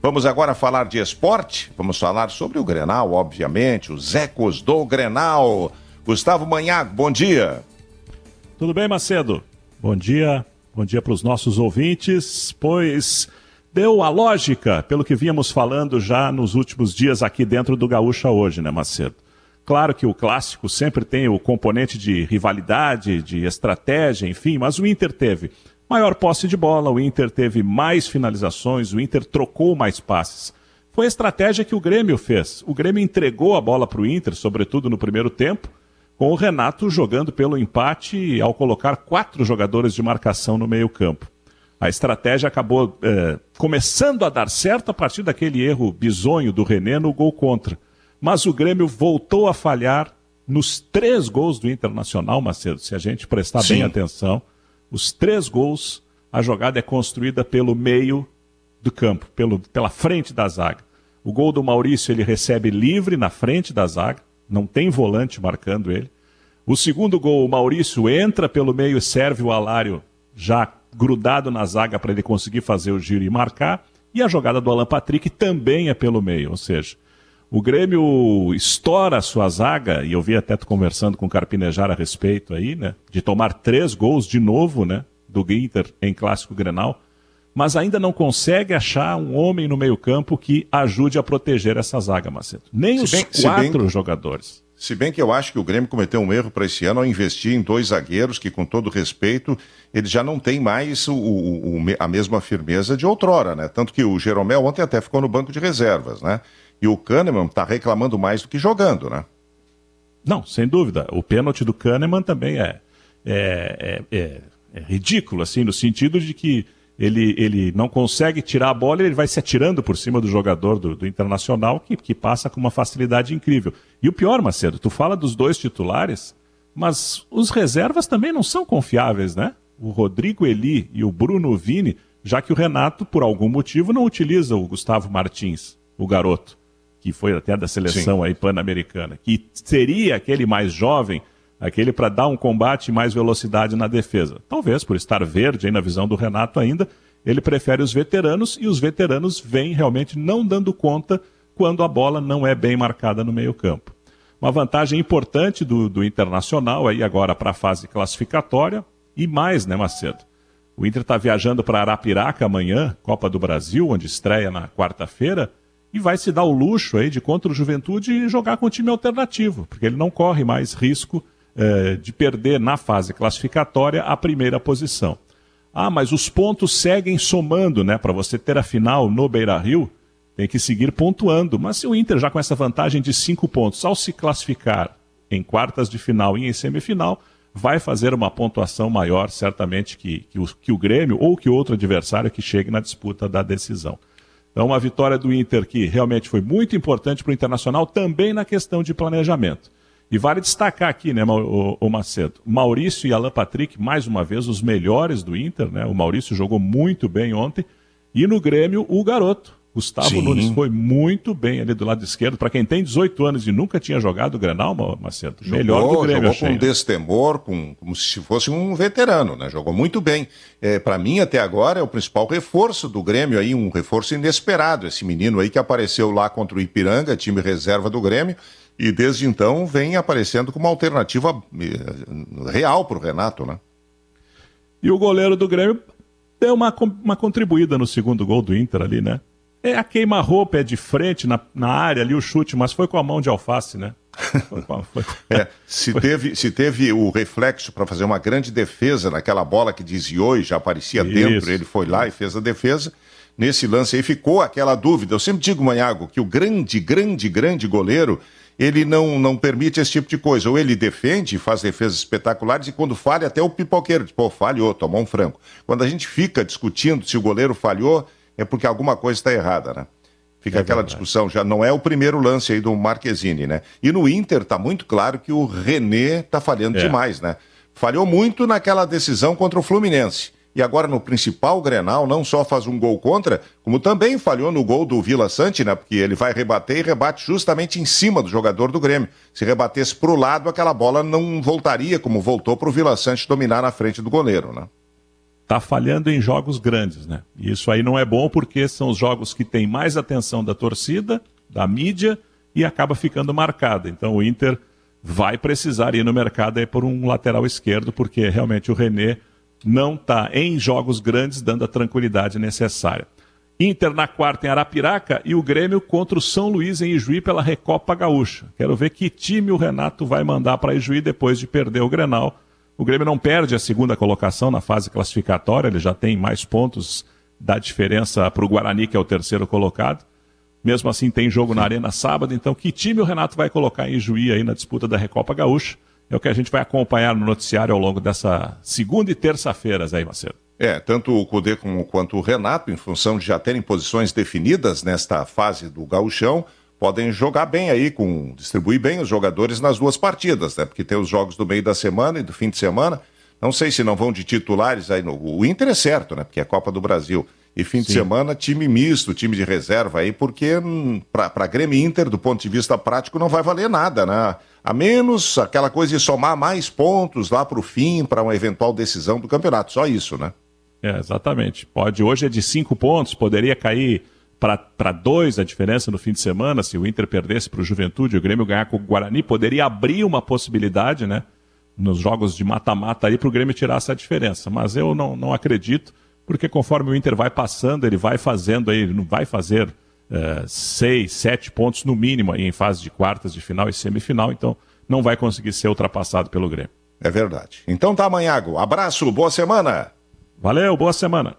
Vamos agora falar de esporte. Vamos falar sobre o Grenal, obviamente, os ecos do Grenal. Gustavo Manhago, bom dia. Tudo bem, Macedo? Bom dia, bom dia para os nossos ouvintes, pois deu a lógica pelo que vínhamos falando já nos últimos dias aqui dentro do Gaúcha hoje, né, Macedo? Claro que o clássico sempre tem o componente de rivalidade, de estratégia, enfim, mas o Inter teve Maior posse de bola, o Inter teve mais finalizações, o Inter trocou mais passes. Foi a estratégia que o Grêmio fez. O Grêmio entregou a bola para o Inter, sobretudo no primeiro tempo, com o Renato jogando pelo empate ao colocar quatro jogadores de marcação no meio-campo. A estratégia acabou é, começando a dar certo a partir daquele erro bizonho do René no gol contra. Mas o Grêmio voltou a falhar nos três gols do Internacional, Macedo, se a gente prestar Sim. bem atenção os três gols, a jogada é construída pelo meio do campo, pelo, pela frente da zaga. O gol do Maurício ele recebe livre na frente da zaga, não tem volante marcando ele. O segundo gol, o Maurício entra pelo meio e serve o Alário já grudado na zaga para ele conseguir fazer o giro e marcar. E a jogada do Alan Patrick também é pelo meio, ou seja, o Grêmio estoura a sua zaga, e eu vi até tu conversando com o Carpinejar a respeito aí, né? De tomar três gols de novo, né? Do Inter em clássico Grenal, mas ainda não consegue achar um homem no meio-campo que ajude a proteger essa zaga, Macedo. Nem se os bem, quatro bem, jogadores. Se bem que eu acho que o Grêmio cometeu um erro para esse ano ao investir em dois zagueiros que, com todo respeito, eles já não têm mais o, o, a mesma firmeza de outrora, né? Tanto que o Jeromel ontem até ficou no banco de reservas, né? E o Kahneman está reclamando mais do que jogando, né? Não, sem dúvida. O pênalti do Kahneman também é, é, é, é, é ridículo, assim, no sentido de que ele, ele não consegue tirar a bola e ele vai se atirando por cima do jogador do, do Internacional, que, que passa com uma facilidade incrível. E o pior, Macedo, tu fala dos dois titulares, mas os reservas também não são confiáveis, né? O Rodrigo Eli e o Bruno Vini, já que o Renato, por algum motivo, não utiliza o Gustavo Martins, o garoto que foi até da seleção Sim. aí pan-americana, que seria aquele mais jovem, aquele para dar um combate e mais velocidade na defesa. Talvez por estar verde aí na visão do Renato ainda, ele prefere os veteranos e os veteranos vêm realmente não dando conta quando a bola não é bem marcada no meio-campo. Uma vantagem importante do, do Internacional aí agora para a fase classificatória e mais, né, Macedo? O Inter está viajando para Arapiraca amanhã, Copa do Brasil, onde estreia na quarta-feira e vai se dar o luxo aí de contra o Juventude jogar com o time alternativo, porque ele não corre mais risco eh, de perder na fase classificatória a primeira posição. Ah, mas os pontos seguem somando, né? Para você ter a final no Beira Rio, tem que seguir pontuando. Mas se o Inter já com essa vantagem de cinco pontos, ao se classificar em quartas de final e em semifinal, vai fazer uma pontuação maior, certamente, que, que, o, que o Grêmio ou que outro adversário que chegue na disputa da decisão. Então, uma vitória do Inter que realmente foi muito importante para o Internacional, também na questão de planejamento. E vale destacar aqui, né, o, Macedo, Maurício e Alan Patrick, mais uma vez, os melhores do Inter, né? O Maurício jogou muito bem ontem. E no Grêmio, o garoto, Gustavo Sim. Nunes foi muito bem ali do lado esquerdo. Para quem tem 18 anos e nunca tinha jogado o Grenal, Macedo, jogou, melhor do Grêmio. Jogou achei, com né? destemor, com, como se fosse um veterano, né? Jogou muito bem. É, Para mim, até agora, é o principal reforço do Grêmio aí, um reforço inesperado. Esse menino aí que apareceu lá contra o Ipiranga, time reserva do Grêmio, e desde então vem aparecendo como uma alternativa eh, real para o Renato, né? E o goleiro do Grêmio deu uma, uma contribuída no segundo gol do Inter ali, né? É a queima-roupa, é de frente na, na área ali o chute, mas foi com a mão de alface, né? Foi, foi, é, se, teve, se teve o reflexo para fazer uma grande defesa naquela bola que desviou e já aparecia Isso. dentro, ele foi lá e fez a defesa. Nesse lance aí ficou aquela dúvida. Eu sempre digo, Manhago, que o grande, grande, grande goleiro, ele não, não permite esse tipo de coisa. Ou ele defende, faz defesas espetaculares, e quando falha, até o pipoqueiro, tipo, oh, falhou, tomou um franco. Quando a gente fica discutindo se o goleiro falhou, é porque alguma coisa está errada, né? Fica é aquela verdade. discussão, já não é o primeiro lance aí do Marquezine, né? E no Inter está muito claro que o René está falhando é. demais, né? Falhou muito naquela decisão contra o Fluminense. E agora no principal Grenal não só faz um gol contra, como também falhou no gol do Vila Sante, né? Porque ele vai rebater e rebate justamente em cima do jogador do Grêmio. Se rebatesse para o lado, aquela bola não voltaria como voltou para o Vila Sante dominar na frente do goleiro, né? Está falhando em jogos grandes, né? E isso aí não é bom porque são os jogos que têm mais atenção da torcida, da mídia e acaba ficando marcada. Então o Inter vai precisar ir no mercado aí por um lateral esquerdo, porque realmente o René não está em jogos grandes dando a tranquilidade necessária. Inter na quarta em Arapiraca e o Grêmio contra o São Luís em Ijuí pela Recopa Gaúcha. Quero ver que time o Renato vai mandar para Ijuí depois de perder o Grenal o Grêmio não perde a segunda colocação na fase classificatória, ele já tem mais pontos da diferença para o Guarani, que é o terceiro colocado. Mesmo assim, tem jogo Sim. na Arena sábado, então que time o Renato vai colocar em Juí aí na disputa da Recopa Gaúcha? É o que a gente vai acompanhar no noticiário ao longo dessa segunda e terça-feiras aí, Marcelo. É, tanto o Cudê quanto o Renato, em função de já terem posições definidas nesta fase do gauchão, podem jogar bem aí, com distribuir bem os jogadores nas duas partidas, né? Porque tem os jogos do meio da semana e do fim de semana. Não sei se não vão de titulares aí no. O Inter é certo, né? Porque é a Copa do Brasil. E fim Sim. de semana, time misto, time de reserva aí, porque hum, para Grêmio Inter, do ponto de vista prático, não vai valer nada, né? A menos aquela coisa de somar mais pontos lá para o fim, para uma eventual decisão do campeonato. Só isso, né? É, exatamente. Pode, hoje é de cinco pontos, poderia cair para dois a diferença no fim de semana, se o Inter perdesse para o Juventude e o Grêmio ganhar com o Guarani, poderia abrir uma possibilidade, né? Nos jogos de mata-mata aí para o Grêmio tirar essa diferença. Mas eu não, não acredito, porque conforme o Inter vai passando, ele vai fazendo aí, não vai fazer é, seis, sete pontos no mínimo aí em fase de quartas, de final e semifinal, então não vai conseguir ser ultrapassado pelo Grêmio. É verdade. Então tá, Manhago. Abraço, boa semana. Valeu, boa semana.